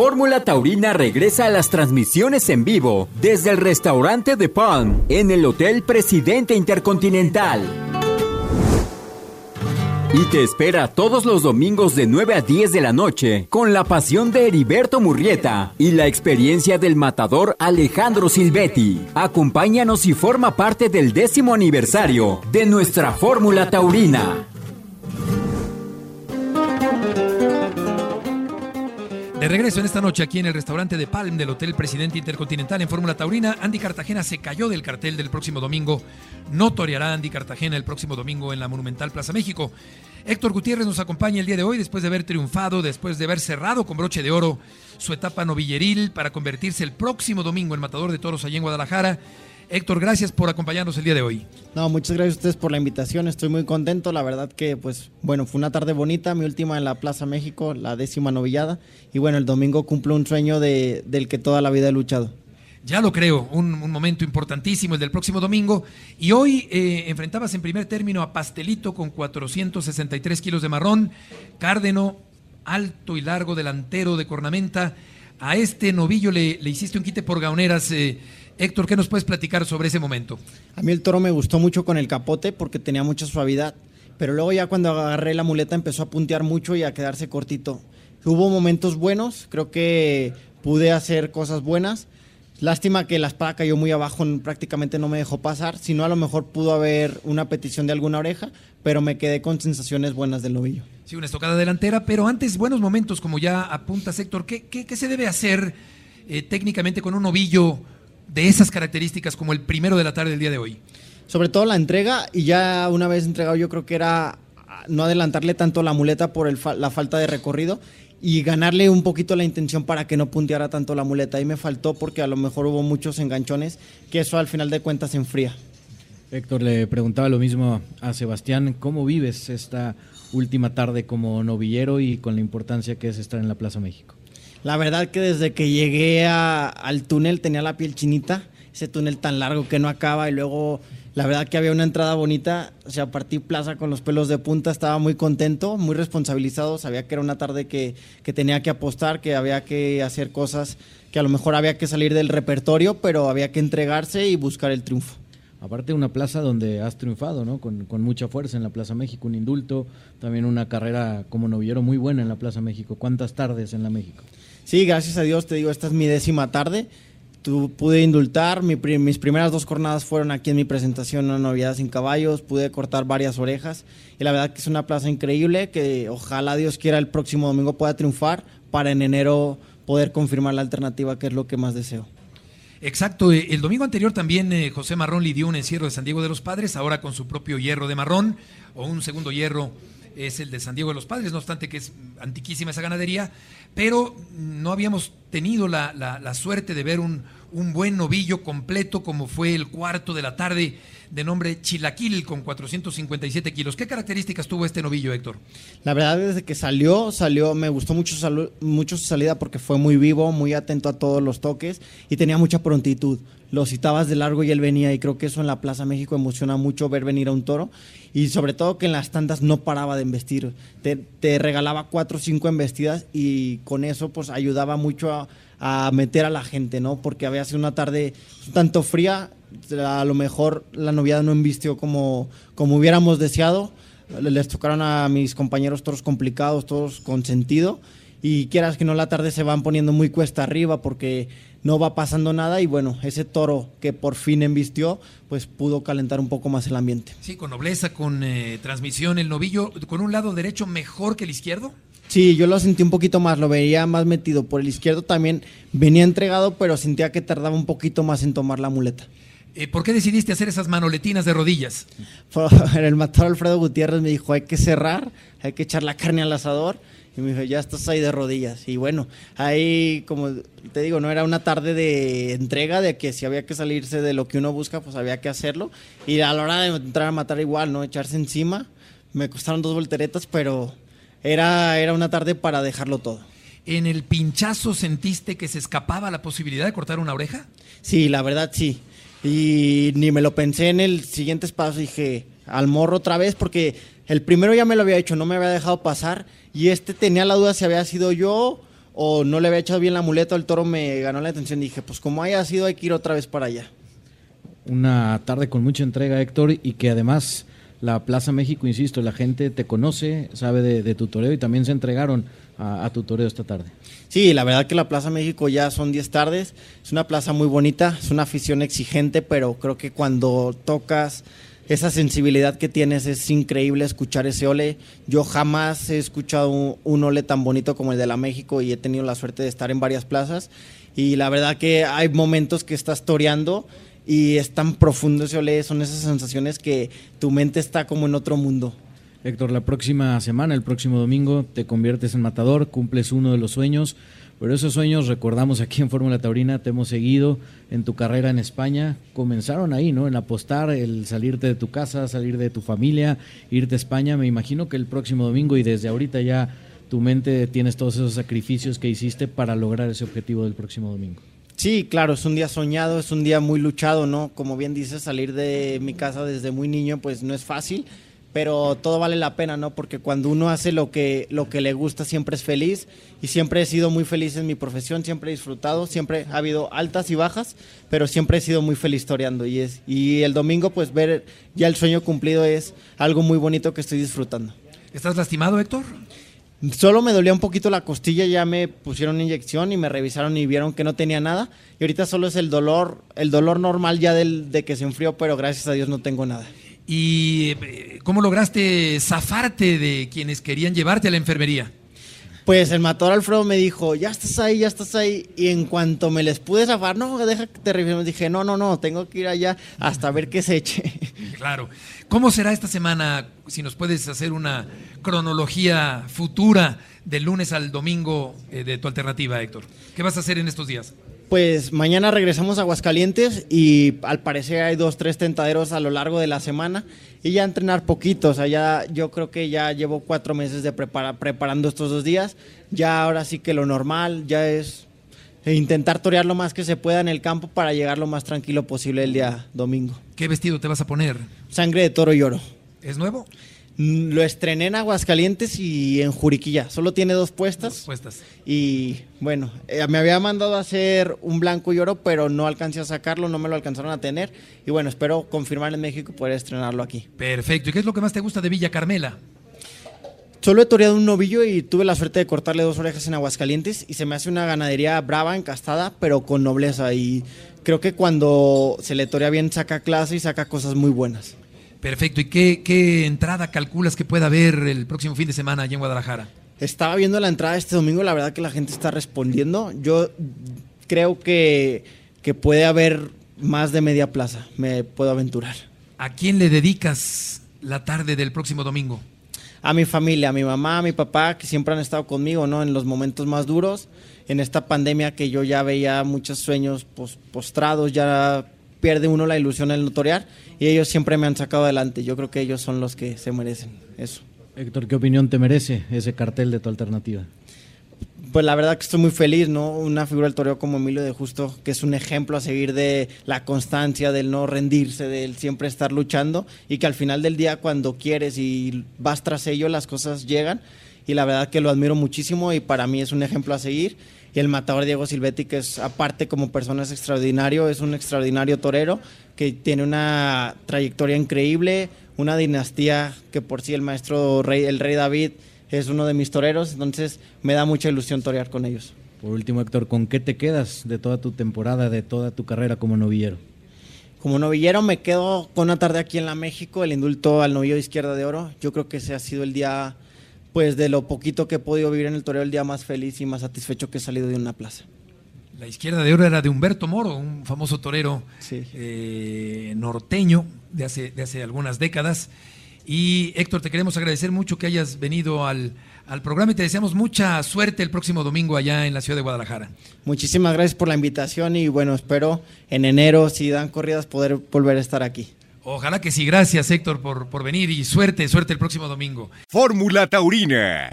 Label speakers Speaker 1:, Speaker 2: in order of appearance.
Speaker 1: Fórmula Taurina regresa a las transmisiones en vivo desde el restaurante de Palm en el Hotel Presidente Intercontinental. Y te espera todos los domingos de 9 a 10 de la noche con la pasión de Heriberto Murrieta y la experiencia del matador Alejandro Silvetti. Acompáñanos y forma parte del décimo aniversario de nuestra Fórmula Taurina.
Speaker 2: De regreso en esta noche aquí en el restaurante de Palm del Hotel Presidente Intercontinental en Fórmula Taurina, Andy Cartagena se cayó del cartel del próximo domingo. No toreará Andy Cartagena el próximo domingo en la Monumental Plaza México. Héctor Gutiérrez nos acompaña el día de hoy después de haber triunfado, después de haber cerrado con broche de oro su etapa novilleril para convertirse el próximo domingo en matador de toros allá en Guadalajara. Héctor, gracias por acompañarnos el día de hoy.
Speaker 3: No, muchas gracias a ustedes por la invitación, estoy muy contento, la verdad que pues bueno, fue una tarde bonita, mi última en la Plaza México, la décima novillada, y bueno, el domingo cumplo un sueño de, del que toda la vida he luchado.
Speaker 2: Ya lo creo, un, momento importantísimo el del próximo domingo. Y hoy eh, enfrentabas en primer término a Pastelito con 463 kilos de marrón, Cárdeno, alto y largo delantero de cornamenta. A este novillo le, le hiciste un quite por gaoneras. Eh, Héctor, ¿qué nos puedes platicar sobre ese momento?
Speaker 3: A mí el toro me gustó mucho con el capote porque tenía mucha suavidad, pero luego ya cuando agarré la muleta empezó a puntear mucho y a quedarse cortito. Hubo momentos buenos, creo que pude hacer cosas buenas. Lástima que la espada cayó muy abajo, prácticamente no me dejó pasar. Si no, a lo mejor pudo haber una petición de alguna oreja, pero me quedé con sensaciones buenas del novillo.
Speaker 2: Sí, una estocada delantera, pero antes buenos momentos, como ya apunta Héctor. ¿Qué, qué, se debe hacer eh, técnicamente con un novillo de esas características como el primero de la tarde del día de hoy?
Speaker 3: Sobre todo la entrega y ya una vez entregado yo creo que era no adelantarle tanto la muleta por la falta de recorrido y ganarle un poquito la intención para que no punteara tanto la muleta. Ahí me faltó porque a lo mejor hubo muchos enganchones que eso al final de cuentas se enfría.
Speaker 4: Héctor le preguntaba lo mismo a Sebastián, ¿cómo vives esta última tarde como novillero y con la importancia que es estar en la Plaza México?
Speaker 3: La verdad que desde que llegué al túnel tenía la piel chinita, ese túnel tan largo que no acaba y luego la verdad que había una entrada bonita, o sea, partí plaza con los pelos de punta, estaba muy contento, muy responsabilizado, sabía que era una tarde que, que tenía que apostar, que había que hacer cosas que a lo mejor había que salir del repertorio, pero había que entregarse y buscar el triunfo.
Speaker 4: Aparte una plaza donde has triunfado, ¿no? Con, mucha fuerza en la Plaza México, un indulto, también una carrera como novillero muy buena en la Plaza México. ¿Cuántas tardes en la México?
Speaker 3: Sí, gracias a Dios, te digo, esta es mi décima tarde. Tu, pude indultar, mis primeras dos jornadas fueron aquí en mi presentación una novedad sin caballos, pude cortar varias orejas y la verdad que es una plaza increíble que ojalá Dios quiera el próximo domingo pueda triunfar para en enero poder confirmar la alternativa que es lo que más deseo.
Speaker 2: Exacto, eh, el domingo anterior también eh, José Marrón lidió un encierro de San Diego de los Padres, ahora con su propio hierro de marrón o un segundo hierro es el de San Diego de los Padres, no obstante que es antiquísima esa ganadería, pero no habíamos tenido la, la, suerte de ver un, un, buen novillo completo como fue el cuarto de la tarde de nombre Chilaquil con 457 kilos. ¿Qué características tuvo este novillo, Héctor?
Speaker 3: La verdad, desde que salió, salió, me gustó mucho, mucho su salida porque fue muy vivo, muy atento a todos los toques y tenía mucha prontitud. Lo citabas de largo y él venía y creo que eso en la Plaza México emociona mucho ver venir a un toro y sobre todo que en las tandas no paraba de embestir. Te, regalaba cuatro o cinco embestidas y con eso pues ayudaba mucho a, meter a la gente, ¿no? Porque había sido una tarde tanto fría, a lo mejor la noviada no embistió como, como hubiéramos deseado. Les tocaron a mis compañeros todos complicados, todos con sentido. Y quieras que no, la tarde se van poniendo muy cuesta arriba porque no va pasando nada. Y bueno, ese toro que por fin embistió, pues pudo calentar un poco más el ambiente.
Speaker 2: Sí, con nobleza, con eh, transmisión, el novillo con un lado derecho mejor que el izquierdo.
Speaker 3: Sí, yo lo sentí un poquito más, lo veía más metido. Por el izquierdo también venía entregado, pero sentía que tardaba un poquito más en tomar la muleta.
Speaker 2: Eh, ¿Por qué decidiste hacer esas manoletinas de rodillas?
Speaker 3: El matador Alfredo Gutiérrez me dijo, hay que cerrar, hay que echar la carne al asador. Y me dijo, ya estás ahí de rodillas. Y bueno, ahí, como te digo, no era una tarde de entrega, de que si había que salirse de lo que uno busca, pues había que hacerlo. Y a la hora de entrar a matar igual, ¿no? Echarse encima. Me costaron dos volteretas, pero era, era una tarde para dejarlo todo.
Speaker 2: ¿En el pinchazo sentiste que se escapaba la posibilidad de cortar una oreja?
Speaker 3: Sí, la verdad sí. Y ni me lo pensé en el siguiente espacio. Dije, al morro otra vez, porque el primero ya me lo había hecho, no me había dejado pasar. Y este tenía la duda si había sido yo o no le había echado bien la muleta, el toro me ganó la atención. Dije, pues como haya sido, hay que ir otra vez para allá.
Speaker 4: Una tarde con mucha entrega, Héctor, y que además la Plaza México, insisto, la gente te conoce, sabe de, tu toreo y también se entregaron a, tu toreo esta tarde.
Speaker 3: Sí, la verdad que la Plaza México ya son 10 tardes, es una plaza muy bonita, es una afición exigente, pero creo que cuando tocas esa sensibilidad que tienes es increíble escuchar ese ole. Yo jamás he escuchado un, ole tan bonito como el de la México y he tenido la suerte de estar en varias plazas y la verdad que hay momentos que estás toreando y es tan profundo ese ole, son esas sensaciones que tu mente está como en otro mundo.
Speaker 4: Héctor, la próxima semana, el próximo domingo, te conviertes en matador, cumples uno de los sueños, pero esos sueños, recordamos aquí en Fórmula Taurina, te hemos seguido en tu carrera en España, comenzaron ahí, ¿no? En apostar, el salirte de tu casa, salir de tu familia, irte a España, me imagino que el próximo domingo y desde ahorita ya tu mente tienes todos esos sacrificios que hiciste para lograr ese objetivo del próximo domingo.
Speaker 3: Sí, claro, es un día soñado, es un día muy luchado, ¿no? Como bien dices, salir de mi casa desde muy niño, pues no es fácil, pero todo vale la pena, ¿no? Porque cuando uno hace lo que, lo que le gusta, siempre es feliz y siempre he sido muy feliz en mi profesión, siempre he disfrutado, siempre ha habido altas y bajas, pero siempre he sido muy feliz toreando y, es, y el domingo, pues ver ya el sueño cumplido es algo muy bonito que estoy disfrutando.
Speaker 2: ¿Estás lastimado, Héctor?
Speaker 3: Solo me dolía un poquito la costilla, ya me pusieron inyección y me revisaron y vieron que no tenía nada. Y ahorita solo es el dolor, el dolor normal ya del, de que se enfrió, pero gracias a Dios no tengo nada.
Speaker 2: ¿Y eh, cómo lograste zafarte de quienes querían llevarte a la enfermería?
Speaker 3: Pues el matador Alfredo me dijo, ya estás ahí, ya estás ahí. Y en cuanto me les pude zafar, no, deja que te refiero. Dije, no, no, no, tengo que ir allá hasta ver qué se eche.
Speaker 2: Claro. ¿Cómo será esta semana? Si nos puedes hacer una cronología futura del lunes al domingo eh, de tu alternativa, Héctor. ¿Qué vas a hacer en estos días?
Speaker 3: Pues mañana regresamos a Aguascalientes y al parecer hay dos, tres tentaderos a lo largo de la semana y ya entrenar poquito, o sea, ya yo creo que ya llevo cuatro meses de preparando estos dos días, ya ahora sí que lo normal ya es intentar torear lo más que se pueda en el campo para llegar lo más tranquilo posible el día domingo.
Speaker 2: ¿Qué vestido te vas a poner?
Speaker 3: Sangre de toro y oro.
Speaker 2: ¿Es nuevo?
Speaker 3: Mm, lo estrené en Aguascalientes y en Juriquilla. Solo tiene dos puestas.
Speaker 2: puestas.
Speaker 3: Y bueno, eh, me había mandado a hacer un blanco y oro, pero no alcancé a sacarlo, no me lo alcanzaron a tener. Y bueno, espero confirmar en México y poder estrenarlo aquí.
Speaker 2: Perfecto. ¿Y qué es lo que más te gusta de Villa Carmela?
Speaker 3: Solo he toreado un novillo y tuve la suerte de cortarle dos orejas en Aguascalientes y se me hace una ganadería brava, encastada, pero con nobleza. Y creo que cuando se le torea bien saca clase y saca cosas muy buenas.
Speaker 2: Perfecto. ¿Y qué, entrada calculas que pueda haber el próximo fin de semana allá en Guadalajara?
Speaker 3: Estaba viendo la entrada este domingo, la verdad que la gente está respondiendo. Yo creo que, que puede haber más de media plaza, me puedo aventurar.
Speaker 2: ¿A quién le dedicas la tarde del próximo domingo?
Speaker 3: A mi familia, a mi mamá, a mi papá, que siempre han estado conmigo, ¿no? En los momentos más duros, en esta pandemia que yo ya veía muchos sueños postrados, ya pierde uno la ilusión el notoriar y ellos siempre me han sacado adelante. Yo creo que ellos son los que se merecen eso.
Speaker 4: Héctor, ¿qué opinión te merece ese cartel de tu alternativa?
Speaker 3: Pues la verdad que estoy muy feliz, ¿no? Una figura del toreo como Emilio de Justo, que es un ejemplo a seguir de la constancia, del no rendirse, del siempre estar luchando y que al final del día cuando quieres y vas tras ello las cosas llegan y la verdad que lo admiro muchísimo y para mí es un ejemplo a seguir y el matador Diego Silvetti, que es aparte como persona es extraordinario, es un extraordinario torero que tiene una trayectoria increíble, una dinastía que por sí el maestro rey, el rey David es uno de mis toreros, entonces me da mucha ilusión torear con ellos.
Speaker 4: Por último, Héctor, ¿con qué te quedas de toda tu temporada, de toda tu carrera como novillero?
Speaker 3: Como novillero me quedo con una tarde aquí en la México, el indulto al novillo de izquierda de oro. Yo creo que ese ha sido el día pues de lo poquito que he podido vivir en el toreo, el día más feliz y más satisfecho que he salido de una plaza.
Speaker 2: La izquierda de oro era de Humberto Moro, un famoso torero eh, norteño de hace, de hace algunas décadas. Y Héctor, te queremos agradecer mucho que hayas venido al, al, programa y te deseamos mucha suerte el próximo domingo allá en la ciudad de Guadalajara.
Speaker 3: Muchísimas gracias por la invitación y bueno, espero en enero, si dan corridas, poder volver a estar aquí.
Speaker 2: Ojalá que sí. Gracias, Héctor, por, por venir y suerte, suerte el próximo domingo.
Speaker 5: Fórmula Taurina